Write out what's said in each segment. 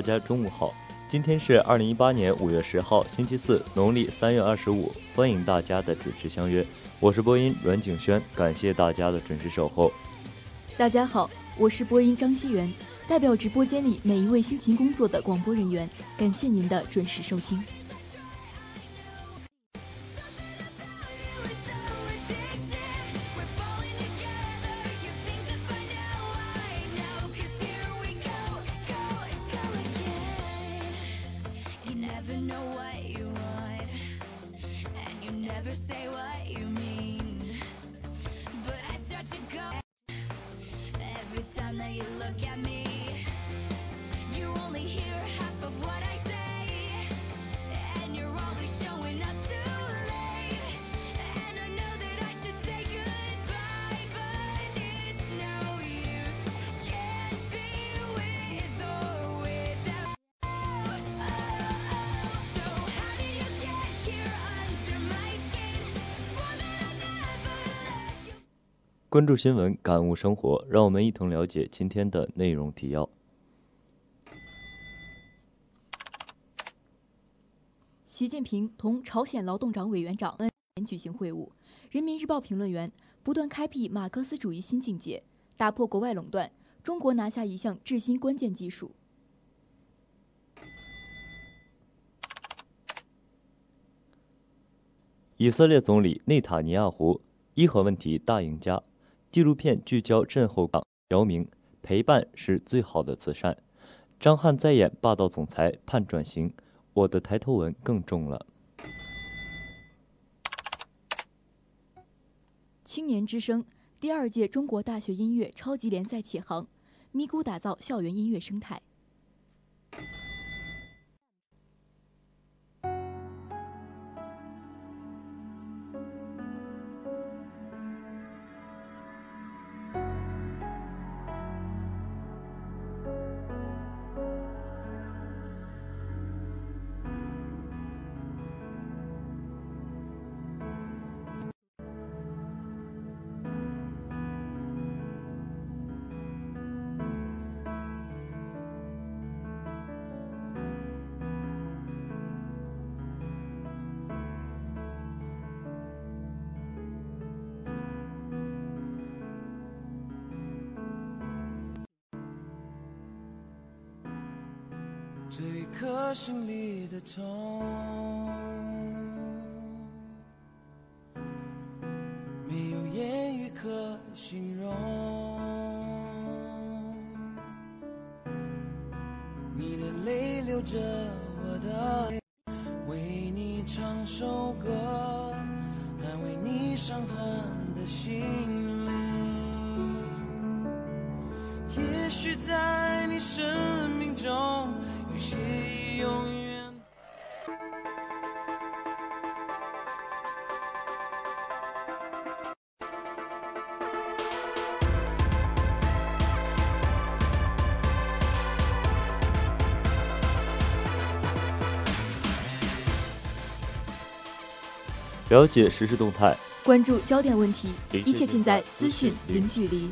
大家中午好！今天是二零一八年五月十号，星期四，农历三月二十五。欢迎大家的准时相约，我是播音阮景轩，感谢大家的准时守候。大家好，我是播音张希元，代表直播间里每一位辛勤工作的广播人员，感谢您的准时收听。关注新闻，感悟生活，让我们一同了解今天的内容提要。习近平同朝鲜劳动党委员长恩年举行会晤。人民日报评论员不断开辟马克思主义新境界，打破国外垄断，中国拿下一项制新关键技术。以色列总理内塔尼亚胡伊核问题大赢家，纪录片聚焦震后港姚明，陪伴是最好的慈善。张翰再演霸道总裁盼转型，我的抬头纹更重了。青年之声第二届中国大学音乐超级联赛启航，咪咕打造校园音乐生态。心里的痛，没有言语可形容。你的泪流着我的泪，为你唱首歌，安慰你伤痕的心灵。也许在你生命中，有些永远。了解实时事动态，关注焦点问题，一切尽在资讯零距离。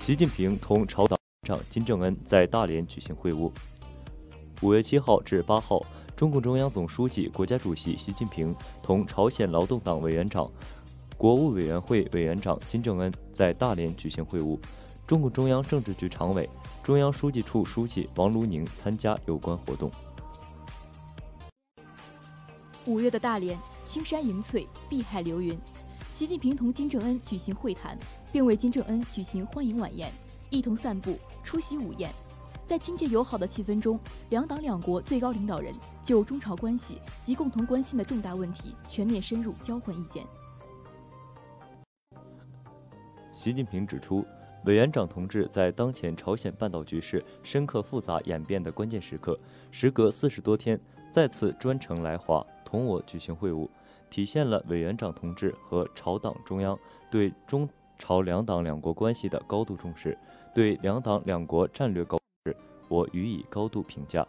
习近平同朝党长金正恩在大连举行会晤。五月七号至八号，中共中央总书记、国家主席习近平同朝鲜劳动党委员长、国务委员会委员长金正恩在大连举行会晤。中共中央政治局常委、中央书记处书记王沪宁参加有关活动。五月的大连，青山迎翠，碧海流云。习近平同金正恩举行会谈，并为金正恩举行欢迎晚宴，一同散步、出席午宴。在亲切友好的气氛中，两党两国最高领导人就中朝关系及共同关心的重大问题全面深入交换意见。习近平指出，委员长同志在当前朝鲜半岛局势深刻复杂演变的关键时刻，时隔四十多天再次专程来华同我举行会晤，体现了委员长同志和朝党中央对中朝两党两国关系的高度重视，对两党两国战略高，我予以高度评价。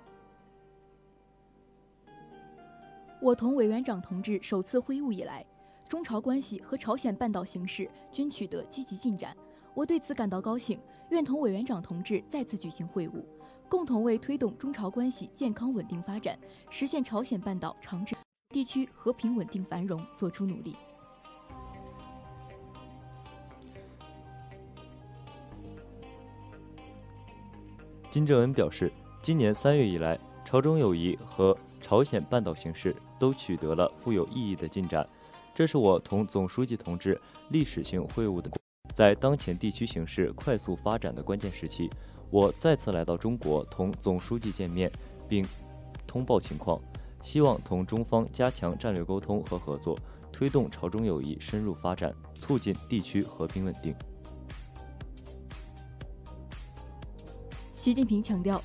我同委员长同志首次会晤以来，中朝关系和朝鲜半岛形势均取得积极进展，我对此感到高兴，愿同委员长同志再次举行会晤，共同为推动中朝关系健康稳定发展，实现朝鲜半岛长治地区和平稳定繁荣做出努力。金正恩表示，今年三月以来，朝中友谊和朝鲜半岛形势都取得了富有意义的进展，这是我同总书记同志历史性会晤的。在当前地区形势快速发展的关键时期，我再次来到中国同总书记见面，并通报情况，希望同中方加强战略沟通和合作，推动朝中友谊深入发展，促进地区和平稳定。习近平强调，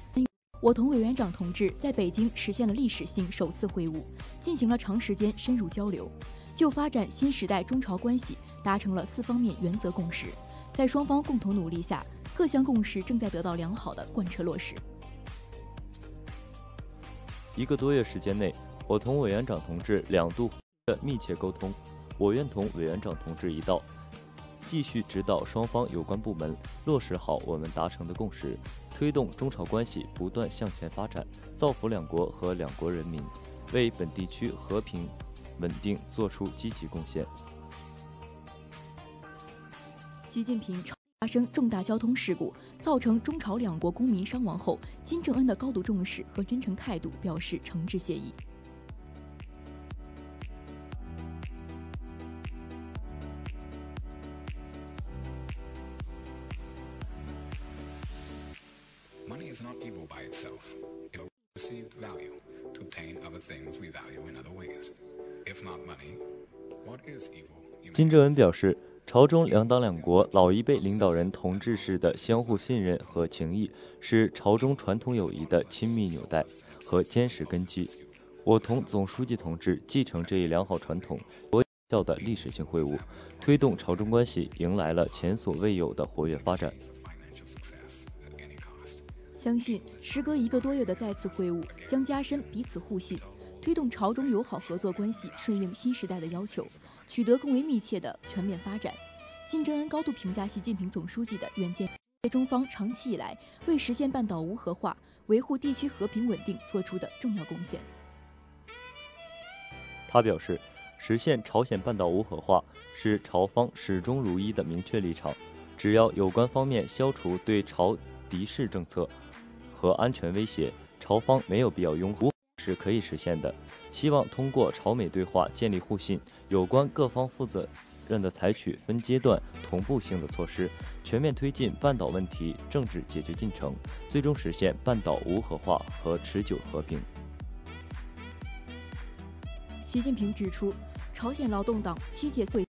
我同委员长同志在北京实现了历史性首次会晤，进行了长时间深入交流，就发展新时代中朝关系达成了四方面原则共识，在双方共同努力下，各项共识正在得到良好的贯彻落实。一个多月时间内，我同委员长同志两度的密切沟通，我愿同委员长同志一道，继续指导双方有关部门落实好我们达成的共识，推动中朝关系不断向前发展，造福两国和两国人民，为本地区和平稳定作出积极贡献。习近平发生重大交通事故，造成中朝两国公民伤亡后，金正恩的高度重视和真诚态度表示诚挚谢意。Money is not evil by itself. It will received value to obtain other things we value in other ways. If not money, what is evil? You may 金正恩表示，朝中两党两国老一辈领导人同志式的相互信任和情谊，是朝中传统友谊的亲密纽带和坚实根基。我同总书记同志继承这一良好传统，国效的历史性会晤，推动朝中关系迎来了前所未有的活跃发展。相信时隔一个多月的再次会晤，将加深彼此互信，推动朝中友好合作关系顺应新时代的要求，取得更为密切的全面发展。金正恩高度评价习近平总书记的远见，对中方长期以来为实现半岛无核化、维护地区和平稳定做出的重要贡献。他表示，实现朝鲜半岛无核化是朝方始终如一的明确立场。只要有关方面消除对朝敌视政策和安全威胁，朝方没有必要拥护，是可以实现的。希望通过朝美对话建立互信，有关各方负责任的采取分阶段、同步性的措施，全面推进半岛问题政治解决进程，最终实现半岛无核化和持久和平。习近平指出，朝鲜劳动党七届四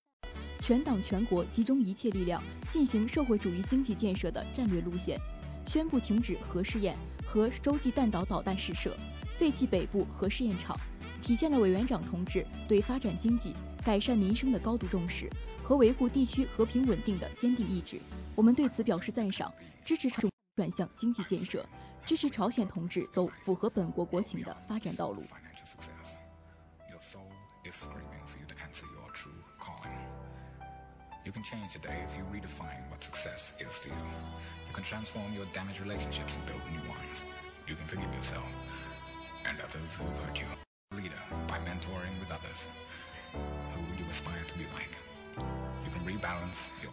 全党全国集中一切力量进行社会主义经济建设的战略路线，宣布停止核试验和洲际弹道导弹试射，废弃北部核试验场，体现了委员长同志对发展经济、改善民生的高度重视和维护地区和平稳定的坚定意志。我们对此表示赞赏，支持朝转向经济建设，支持朝鲜同志走符合本国国情的发展道路。soiscreamingforyoutoansweryourtruecallingyoucanchangetodayifyouredefinewhatsuccessyoucan transform your damaged relationships and build new ones. You can forgive yourself and others who have hurt you. Leader by mentoring with others who would you aspire to be like. You can rebalance your.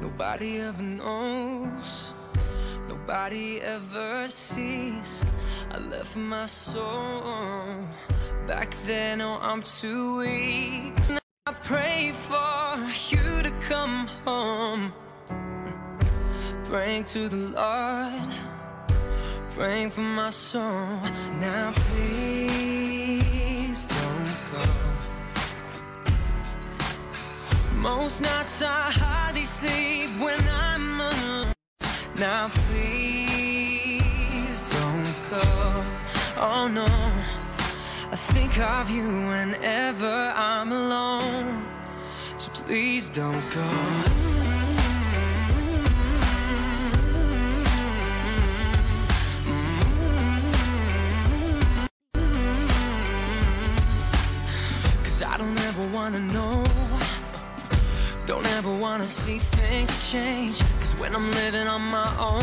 Nobody ever knows, nobody ever sees. I left my soul back then. Oh, I'm too weak. Now I pray for you to come home. Praying to the Lord, praying for my soul. Now please don't go. Most nights I hardly sleep when I'm alone. Now please No, I think of you whenever I'm alone. So please don't go. Cause I don't ever wanna know. Don't ever wanna see things change. Cause when I'm living on my own,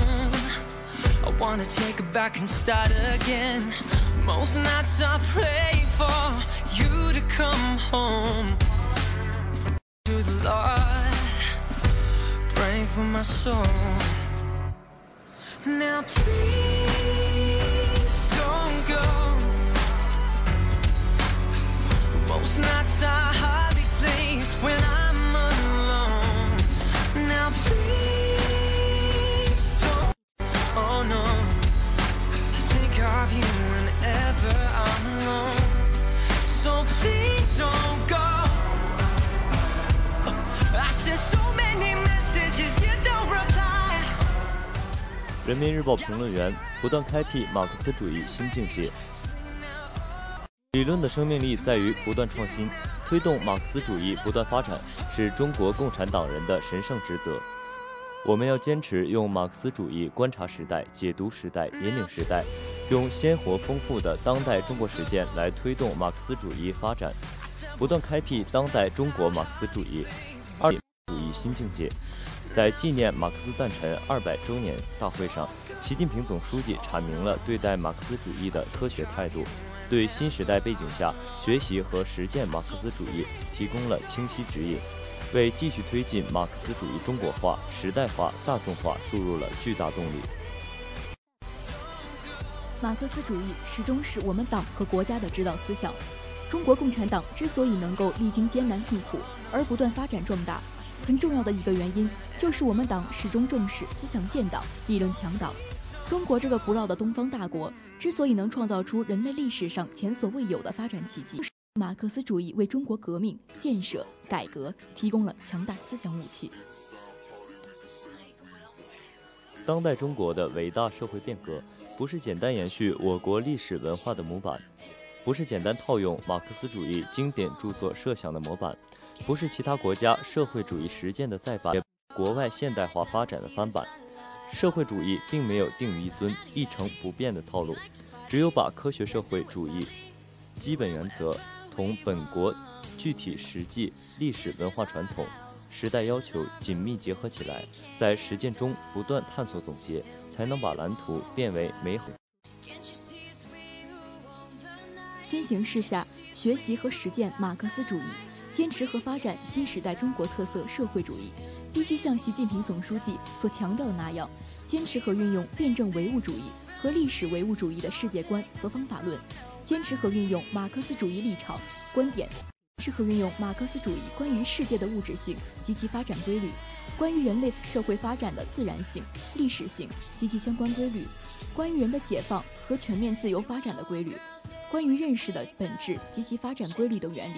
I wanna take it back and start again. Most nights I pray for you to come home. To the Lord, praying for my soul. Now please don't go. Most nights I 人民日报评论员不断开辟马克思主义新境界。理论的生命力在于不断创新，推动马克思主义不断发展是中国共产党人的神圣职责。我们要坚持用马克思主义观察时代、解读时代、引领时代，用鲜活丰富的当代中国实践来推动马克思主义发展，不断开辟当代中国马克思主义二主义新境界。在纪念马克思诞辰二百周年大会上，习近平总书记阐明了对待马克思主义的科学态度。对新时代背景下学习和实践马克思主义提供了清晰指引，为继续推进马克思主义中国化、时代化、大众化注入了巨大动力。马克思主义始终是我们党和国家的指导思想。中国共产党之所以能够历经艰难困苦而不断发展壮大，很重要的一个原因就是我们党始终重视思想建党、理论强党。中国这个古老的东方大国之所以能创造出人类历史上前所未有的发展奇迹，马克思主义为中国革命、建设、改革提供了强大思想武器。当代中国的伟大社会变革，不是简单延续我国历史文化的模板，不是简单套用马克思主义经典著作设想的模板，不是其他国家社会主义实践的再版，国外现代化发展的翻版。社会主义并没有定于一尊、一成不变的套路，只有把科学社会主义基本原则同本国具体实际、历史文化传统、时代要求紧密结合起来，在实践中不断探索总结，才能把蓝图变为美好。新形势下，学习和实践马克思主义，坚持和发展新时代中国特色社会主义。必须像习近平总书记所强调的那样，坚持和运用辩证唯物主义和历史唯物主义的世界观和方法论，坚持和运用马克思主义立场观点，适合运用马克思主义关于世界的物质性及其发展规律，关于人类社会发展的自然性、历史性及其相关规律，关于人的解放和全面自由发展的规律，关于认识的本质及其发展规律等原理。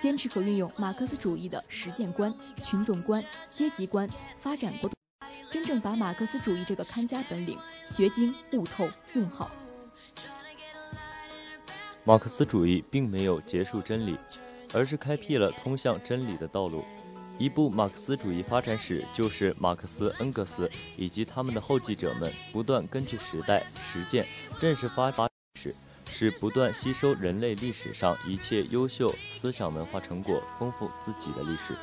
坚持和运用马克思主义的实践观、群众观、阶级观、发展观，真正把马克思主义这个看家本领学精悟透用好。马克思主义并没有结束真理，而是开辟了通向真理的道路。一部马克思主义发展史，就是马克思、恩格斯以及他们的后继者们不断根据时代实践正式发展史。是不断吸收人类历史上一切优秀思想文化成果，丰富自己的历史。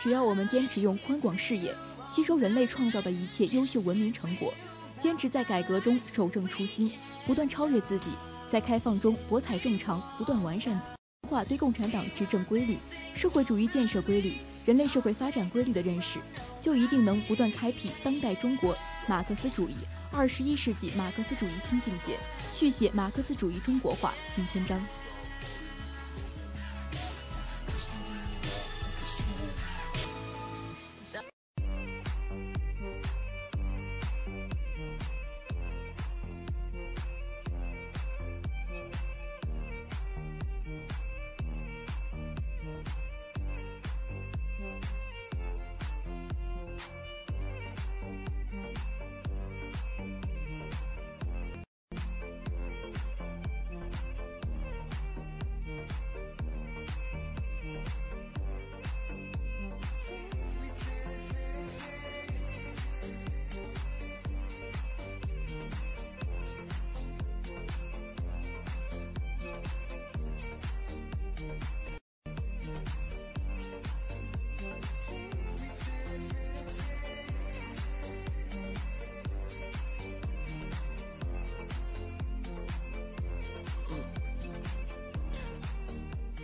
只要我们坚持用宽广视野吸收人类创造的一切优秀文明成果，坚持在改革中守正初心，不断超越自己，在开放中博采众长，不断完善化对共产党执政规律、社会主义建设规律、人类社会发展规律的认识，就一定能不断开辟当代中国马克思主义。二十一世纪马克思主义新境界，续写马克思主义中国化新篇章。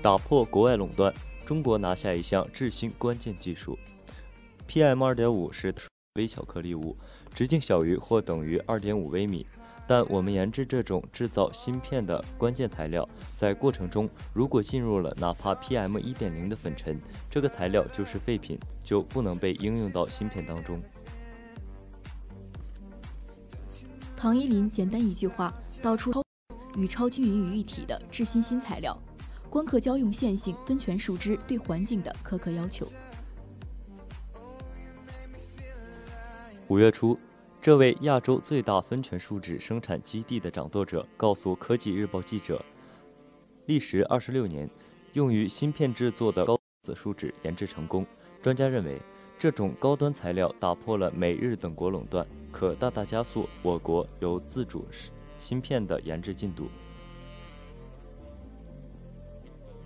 打破国外垄断，中国拿下一项制新关键技术。PM 二点五是微小颗粒物，直径小于或等于二点五微米。但我们研制这种制造芯片的关键材料，在过程中如果进入了哪怕 PM 一点零的粉尘，这个材料就是废品，就不能被应用到芯片当中。唐依林简单一句话道出超与超均匀于一体的制新新材料。光刻胶用线性分权树枝对环境的苛刻要求。五月初，这位亚洲最大分权树脂生产基地的掌舵者告诉科技日报记者，历时二十六年，用于芯片制作的高子树脂研制成功。专家认为，这种高端材料打破了美日等国垄断，可大大加速我国由自主芯片的研制进度。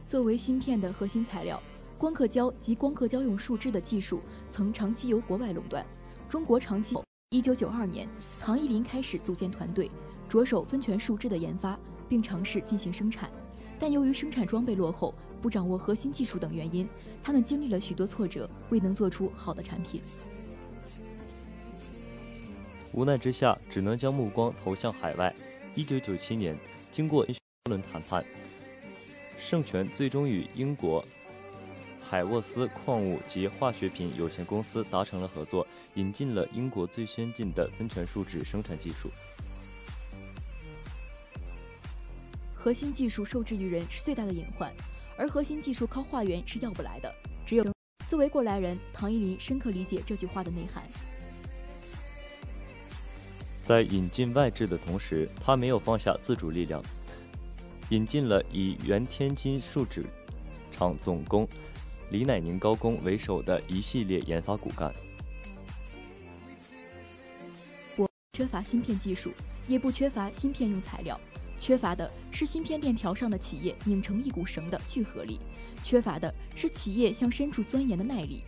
作为芯片的核心材料，光刻胶及光刻胶用树脂的技术曾长期由国外垄断。中国长期。一九九二年，唐一林开始组建团队，着手分权树脂的研发，并尝试进行生产。但由于生产装备落后、不掌握核心技术等原因，他们经历了许多挫折，未能做出好的产品。无奈之下，只能将目光投向海外。一九九七年，经过一轮谈判。盛权最终与英国海沃斯矿物及化学品有限公司达成了合作，引进了英国最先进的分权树脂生产技术。核心技术受制于人是最大的隐患，而核心技术靠化缘是要不来的。只有作为过来人，唐一林深刻理解这句话的内涵。在引进外质的同时，他没有放下自主力量。引进了以原天津树脂厂总工李乃宁高工为首的一系列研发骨干。我缺乏芯片技术，也不缺乏芯片用材料，缺乏的是芯片链条上的企业拧成一股绳的聚合力，缺乏的是企业向深处钻研的耐力。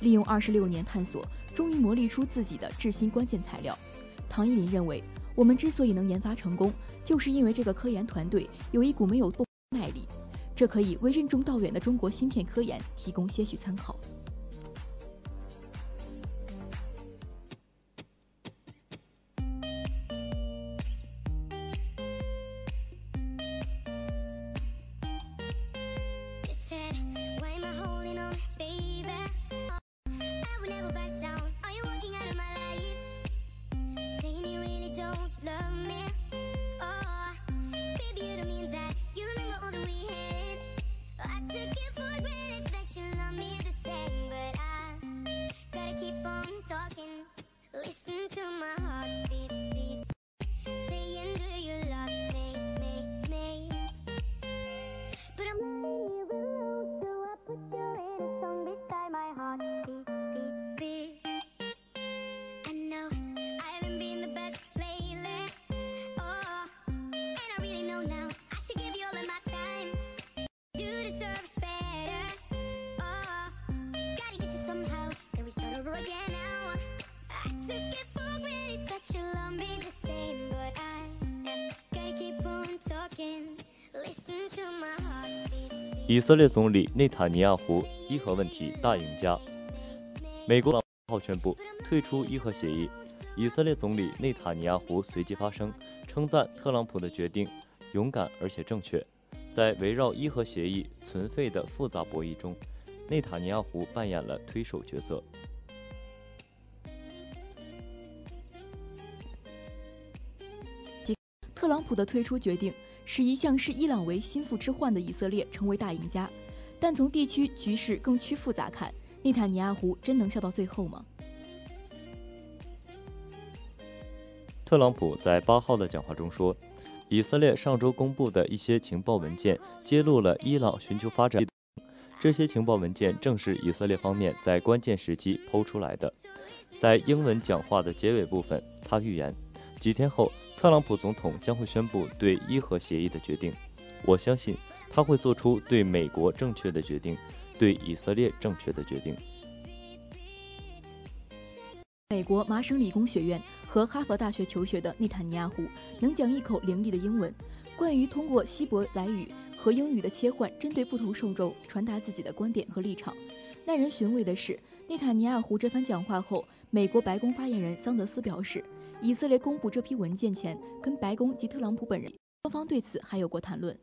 利用二十六年探索，终于磨砺出自己的制芯关键材料。唐一林认为。我们之所以能研发成功，就是因为这个科研团队有一股没有耐力，这可以为任重道远的中国芯片科研提供些许参考。以色列总理内塔尼亚胡伊核问题大赢家。美国号宣布退出伊核协议，以色列总理内塔尼亚胡随即发声，称赞特朗普的决定勇敢而且正确。在围绕伊核协议存废的复杂博弈中，内塔尼亚胡扮演了推手角色。特朗普的退出决定。使一向视伊朗为心腹之患的以色列成为大赢家，但从地区局势更趋复杂看，内塔尼亚胡真能笑到最后吗？特朗普在八号的讲话中说，以色列上周公布的一些情报文件揭露了伊朗寻求发展，这些情报文件正是以色列方面在关键时期抛出来的。在英文讲话的结尾部分，他预言几天后。特朗普总统将会宣布对伊核协议的决定，我相信他会做出对美国正确的决定，对以色列正确的决定。美国麻省理工学院和哈佛大学求学的内塔尼亚胡能讲一口流利的英文，关于通过希伯来语和英语的切换，针对不同受众传达自己的观点和立场。耐人寻味的是，内塔尼亚胡这番讲话后，美国白宫发言人桑德斯表示。以色列公布这批文件前，跟白宫及特朗普本人双方对此还有过谈论。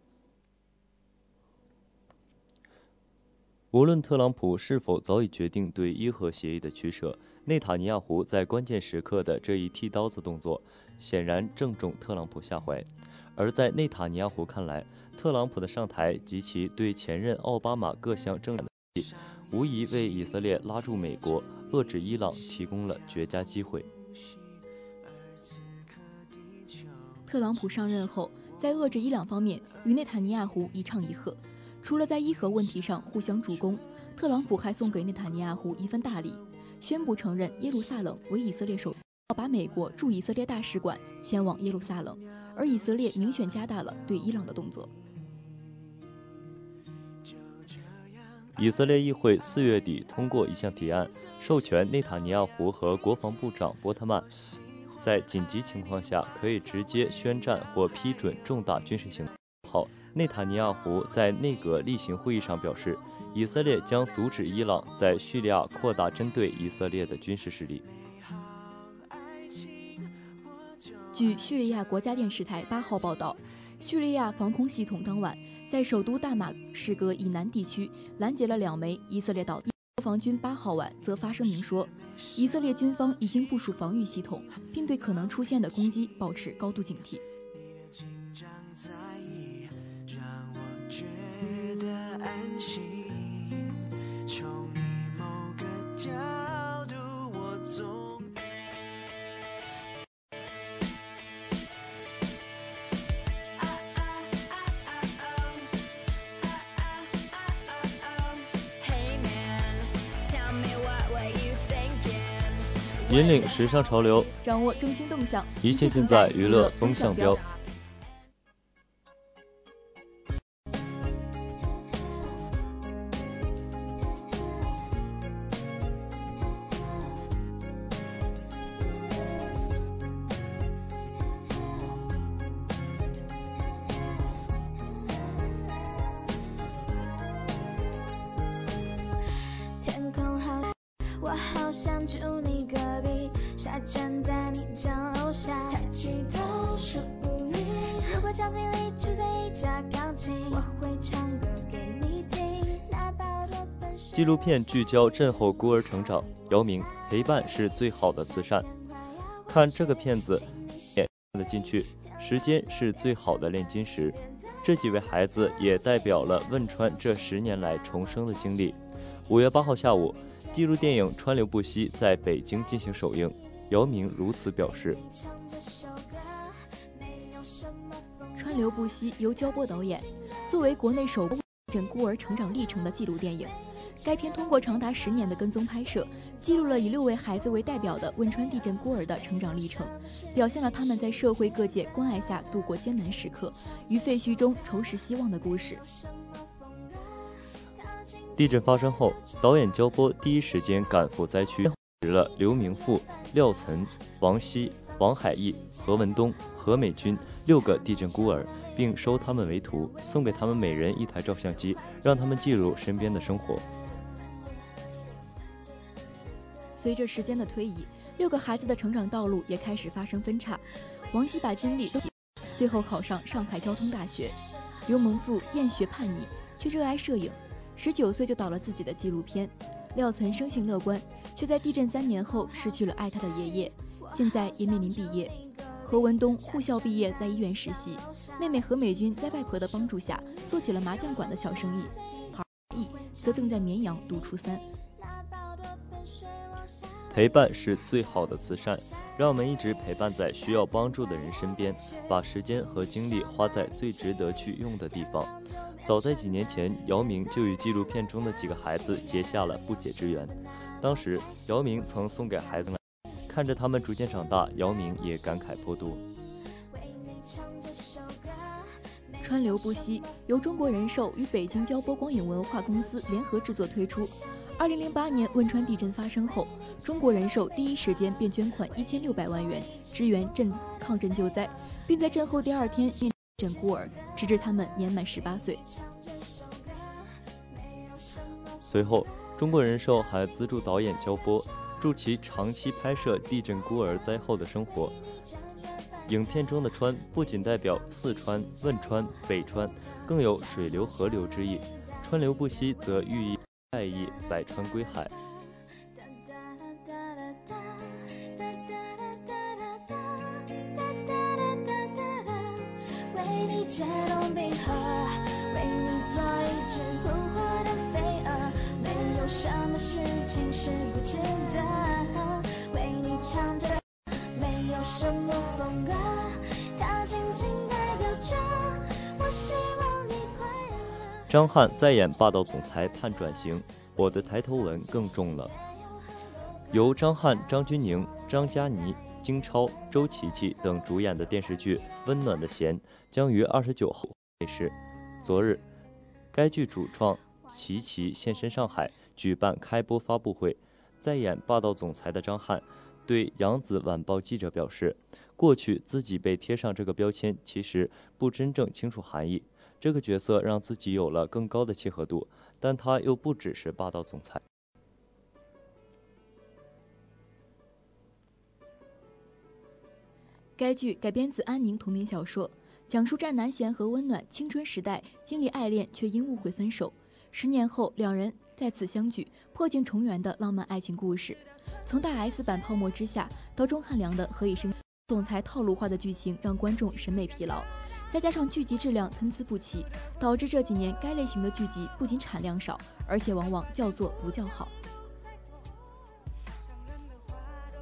无论特朗普是否早已决定对伊核协议的取舍，内塔尼亚胡在关键时刻的这一剃刀子动作，显然正中特朗普下怀。而在内塔尼亚胡看来，特朗普的上台及其对前任奥巴马各项政，无疑为以色列拉住美国。遏制伊朗提供了绝佳机会。特朗普上任后，在遏制伊朗方面与内塔尼亚胡一唱一和，除了在伊核问题上互相助攻，特朗普还送给内塔尼亚胡一份大礼，宣布承认耶路撒冷为以色列首，要把美国驻以色列大使馆迁往耶路撒冷，而以色列明显加大了对伊朗的动作。以色列议会四月底通过一项提案，授权内塔尼亚胡和国防部长波特曼。在紧急情况下，可以直接宣战或批准重大军事行动。好，内塔尼亚胡在内阁例行会议上表示，以色列将阻止伊朗在叙利亚扩大针对以色列的军事势力。据叙利亚国家电视台八号报道，叙利亚防空系统当晚在首都大马士革以南地区拦截了两枚以色列导弹。国防军八号晚则发声明说，以色列军方已经部署防御系统，并对可能出现的攻击保持高度警惕。引领时尚潮流，掌握中心动向，一切尽在娱乐风向标。片聚焦震后孤儿成长，姚明陪伴是最好的慈善。看这个片子，看得进去。时间是最好的炼金石。这几位孩子也代表了汶川这十年来重生的经历。五月八号下午，纪录电影《川流不息》在北京进行首映，姚明如此表示：“川流不息由焦波导演，作为国内首部震孤儿成长历程的纪录电影。”该片通过长达十年的跟踪拍摄，记录了以六位孩子为代表的汶川地震孤儿的成长历程，表现了他们在社会各界关爱下度过艰难时刻，于废墟中重拾希望的故事。地震发生后，导演焦波第一时间赶赴灾区，识了刘明富、廖岑、王希、王海义、何文东、何美军六个地震孤儿，并收他们为徒，送给他们每人一台照相机，让他们记录身边的生活。随着时间的推移，六个孩子的成长道路也开始发生分叉。王希把精力都最后考上上海交通大学。刘蒙富厌学叛逆，却热爱摄影，十九岁就导了自己的纪录片。廖岑生性乐观，却在地震三年后失去了爱他的爷爷，现在也面临毕业。何文东护校毕业，在医院实习。妹妹何美君在外婆的帮助下做起了麻将馆的小生意。而义则正在绵阳读初三。陪伴是最好的慈善，让我们一直陪伴在需要帮助的人身边，把时间和精力花在最值得去用的地方。早在几年前，姚明就与纪录片中的几个孩子结下了不解之缘。当时，姚明曾送给孩子们，看着他们逐渐长大，姚明也感慨颇多。川流不息由中国人寿与北京交波光影文化公司联合制作推出。二零零八年汶川地震发生后，中国人寿第一时间便捐款一千六百万元支援震抗震救灾，并在震后第二天面诊孤儿，直至他们年满十八岁。随后，中国人寿还资助导演焦波，助其长期拍摄地震孤儿灾后的生活。影片中的“川”不仅代表四川、汶川、北川，更有水流、河流之意；“川流不息”则寓意。爱意百川归海。为你解冻冰河，为你做一只扑火的飞蛾，没有什么事情是不值得。张翰再演霸道总裁盼转型，我的抬头纹更重了。由张翰、张钧甯、张嘉倪、金超、周琦琦等主演的电视剧《温暖的弦》将于二十九号卫视。昨日，该剧主创齐齐现身上海举办开播发布会。在演霸道总裁的张翰对扬子晚报记者表示：“过去自己被贴上这个标签，其实不真正清楚含义。这个角色让自己有了更高的契合度，但他又不只是霸道总裁。”该剧改编自安宁同名小说，讲述战南贤和温暖青春时代经历爱恋却因误会分手，十年后两人再次相聚，破镜重圆的浪漫爱情故事。从大 S 版《泡沫之夏》到钟汉良的《何以笙》，总裁套路化的剧情让观众审美疲劳，再加上剧集质量参差不齐，导致这几年该类型的剧集不仅产量少，而且往往叫座不叫好。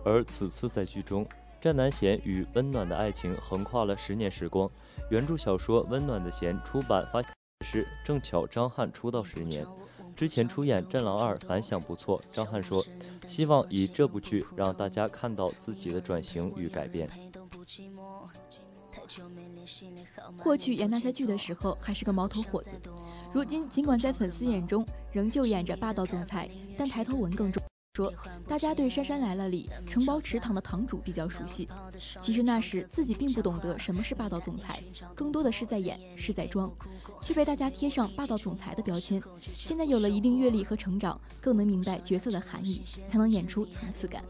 而此次在剧中。战南贤与温暖的爱情横跨了十年时光。原著小说《温暖的弦》出版发时，正巧张翰出道十年。之前出演《战狼二》反响不错，张翰说：“希望以这部剧让大家看到自己的转型与改变。”过去演那些剧的时候还是个毛头伙子，如今尽管在粉丝眼中仍旧演着霸道总裁，但抬头纹更重。说，大家对《杉杉来了》里承包池塘的堂主比较熟悉，其实那时自己并不懂得什么是霸道总裁，更多的是在演，是在装，却被大家贴上霸道总裁的标签。现在有了一定阅历和成长，更能明白角色的含义，才能演出层次感。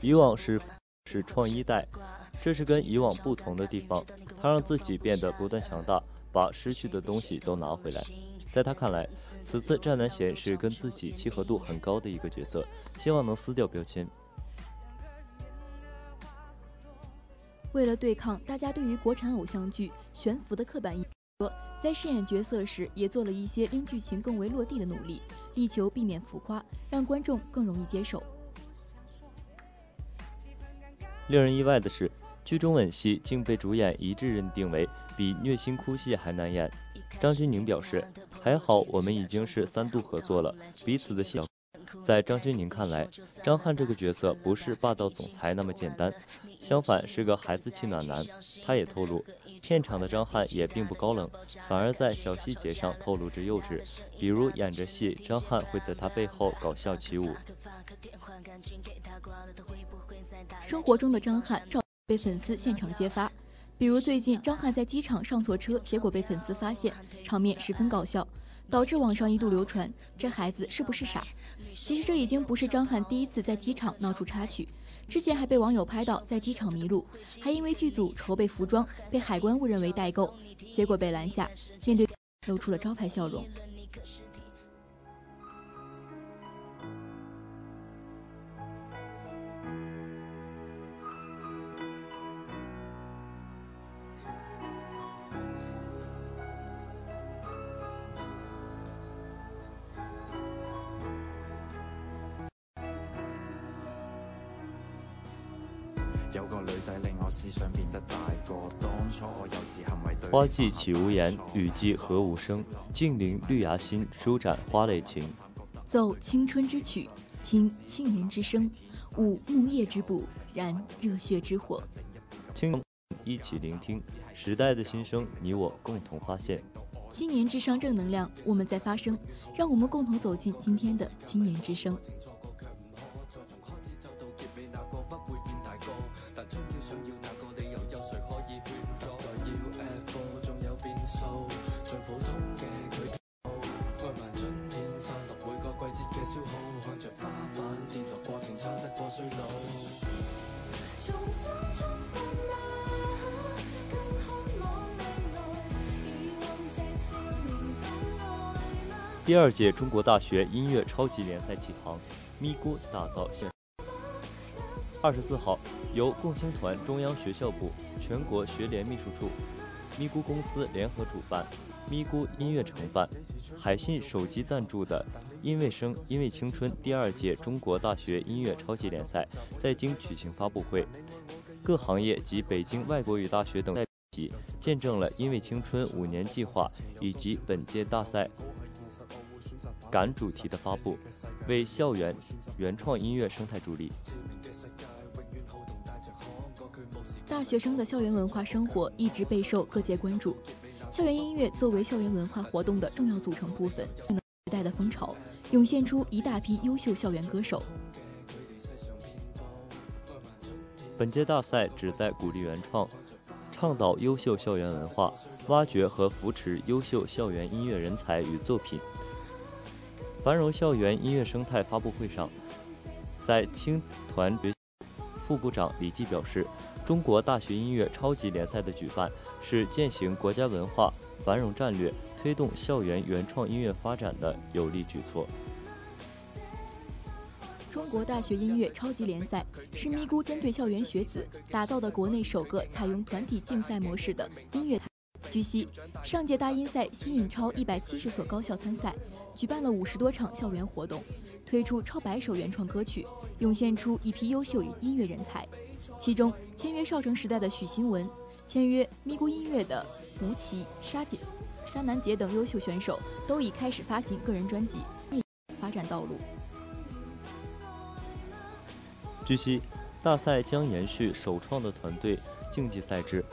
以往是是创一代，这是跟以往不同的地方，他让自己变得不断强大，把失去的东西都拿回来。在他看来。此次战南贤是跟自己契合度很高的一个角色，希望能撕掉标签。为了对抗大家对于国产偶像剧悬浮的刻板印象，在饰演角色时也做了一些令剧情更为落地的努力，力求避免浮夸，让观众更容易接受。令人意外的是，剧中吻戏竟被主演一致认定为比虐心哭戏还难演。张钧甯表示。还好，我们已经是三度合作了，彼此的戏。在张钧甯看来，张翰这个角色不是霸道总裁那么简单，相反是个孩子气暖男。他也透露，片场的张翰也并不高冷，反而在小细节上透露着幼稚，比如演着戏，张翰会在他背后搞笑起舞。生活中的张翰照被粉丝现场揭发。比如最近张翰在机场上错车，结果被粉丝发现，场面十分搞笑，导致网上一度流传这孩子是不是傻？其实这已经不是张翰第一次在机场闹出插曲，之前还被网友拍到在机场迷路，还因为剧组筹备服装被海关误认为代购，结果被拦下，面对露出了招牌笑容。花季起无言，雨季何无声。静聆绿芽心，舒展花蕾情。奏青春之曲，听青年之声，舞木叶之步，燃热血之火。青一起聆听时代的心声，你我共同发现。青年之声正能量，我们在发声，让我们共同走进今天的青年之声。第二届中国大学音乐超级联赛启航，咪咕打造现。二十四号，由共青团中央学校部、全国学联秘书处、咪咕公司联合主办，咪咕音乐承办，海信手机赞助的“因为生，因为青春”第二届中国大学音乐超级联赛在京举行发布会，各行业及北京外国语大学等。见证了“因为青春”五年计划以及本届大赛感主题的发布，为校园原创音乐生态助力。大学生的校园文化生活一直备受各界关注。校园音乐作为校园文化活动的重要组成部分，时代的风潮涌现出一大批优秀校园歌手。本届大赛旨在鼓励原创，倡导优秀校园文化，挖掘和扶持优秀校园音乐人才与作品。繁荣校园音乐生态发布会上，在青团副部长李继表示。中国大学音乐超级联赛的举办是践行国家文化繁荣战略、推动校园原创音乐发展的有力举措。中国大学音乐超级联赛是咪咕针对校园学子打造的国内首个采用团体竞赛模式的音乐。据悉，上届大音赛吸引超一百七十所高校参赛，举办了五十多场校园活动，推出超百首原创歌曲，涌现出一批优秀音乐人才。其中，签约少城时代的许新文，签约咪咕音乐的吴奇、沙姐、沙南杰等优秀选手，都已开始发行个人专辑，发展道路。据悉，大赛将延续首创的团队竞技赛制，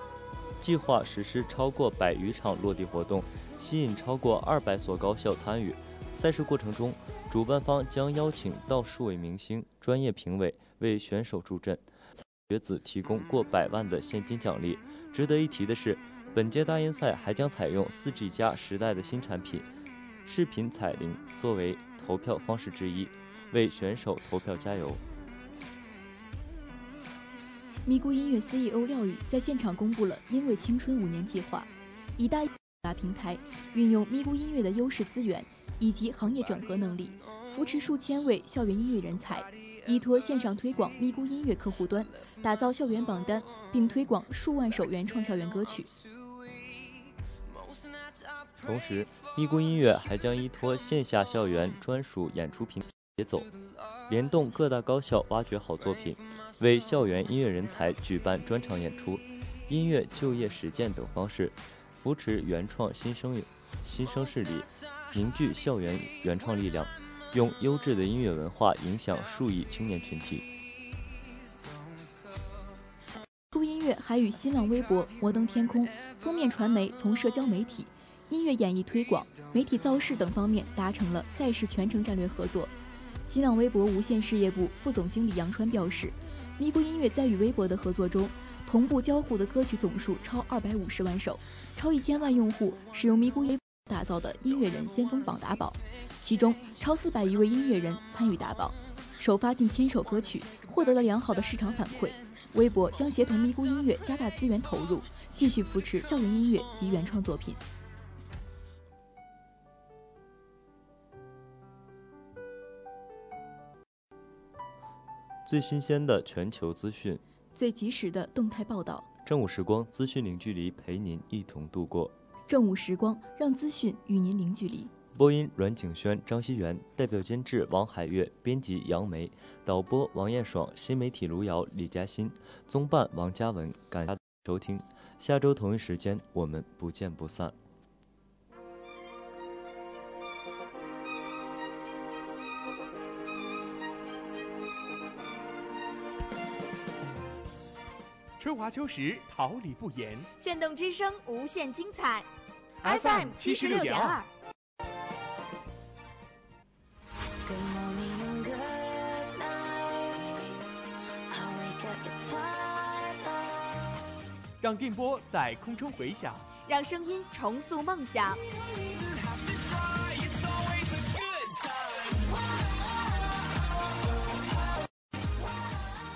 计划实施超过百余场落地活动，吸引超过二百所高校参与。赛事过程中，主办方将邀请到数位明星、专业评委为选手助阵。学子提供过百万的现金奖励。值得一提的是，本届大英赛还将采用 4G 加时代的新产品——视频彩铃作为投票方式之一，为选手投票加油。咪咕音乐 CEO 廖宇在现场公布了“因为青春五年计划”，以大大平台运用咪咕音乐的优势资源以及行业整合能力，扶持数千位校园音乐人才。依托线上推广咪咕音乐客户端，打造校园榜单，并推广数万首原创校园歌曲。同时，咪咕音乐还将依托线下校园专属演出平台节奏，联动各大高校挖掘好作品，为校园音乐人才举办专场演出、音乐就业实践等方式，扶持原创新生新生势力，凝聚校园原创力量。用优质的音乐文化影响数亿青年群体。酷音乐还与新浪微博、摩登天空、封面传媒从社交媒体、音乐演绎推广、媒体造势等方面达成了赛事全程战略合作。新浪微博无线事业部副总经理杨川表示，咪咕音乐在与微博的合作中，同步交互的歌曲总数超二百五十万首，超一千万用户使用咪咕音。打造的音乐人先锋榜打榜，其中超四百余位音乐人参与打榜，首发近千首歌曲，获得了良好的市场反馈。微博将协同咪咕音乐加大资源投入，继续扶持校园音乐及原创作品。最新鲜的全球资讯，最及时的动态报道，正午时光资讯零距离，陪您一同度过。正午时光，让资讯与您零距离。播音：阮景轩、张希元，代表监制：王海月，编辑：杨梅，导播：王艳爽，新媒体：卢瑶、李嘉欣，综办：王嘉文。感谢收听，下周同一时间我们不见不散。春华秋实，桃李不言。炫动之声，无限精彩。FM 七十六点二。让电波在空中回响，让声音重塑梦想。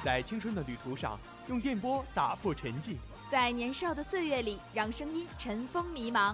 在青春的旅途上，用电波打破沉寂；在年少的岁月里，让声音尘封迷茫。